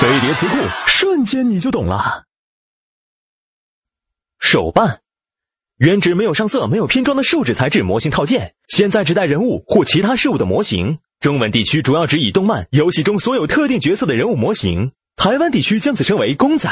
飞碟词库瞬间你就懂了。手办原指没有上色没有拼装的树脂材质模型套件现在指代人物或其他事物的模型。中文地区主要指以动漫游戏中所有特定角色的人物模型。台湾地区将此称为公仔。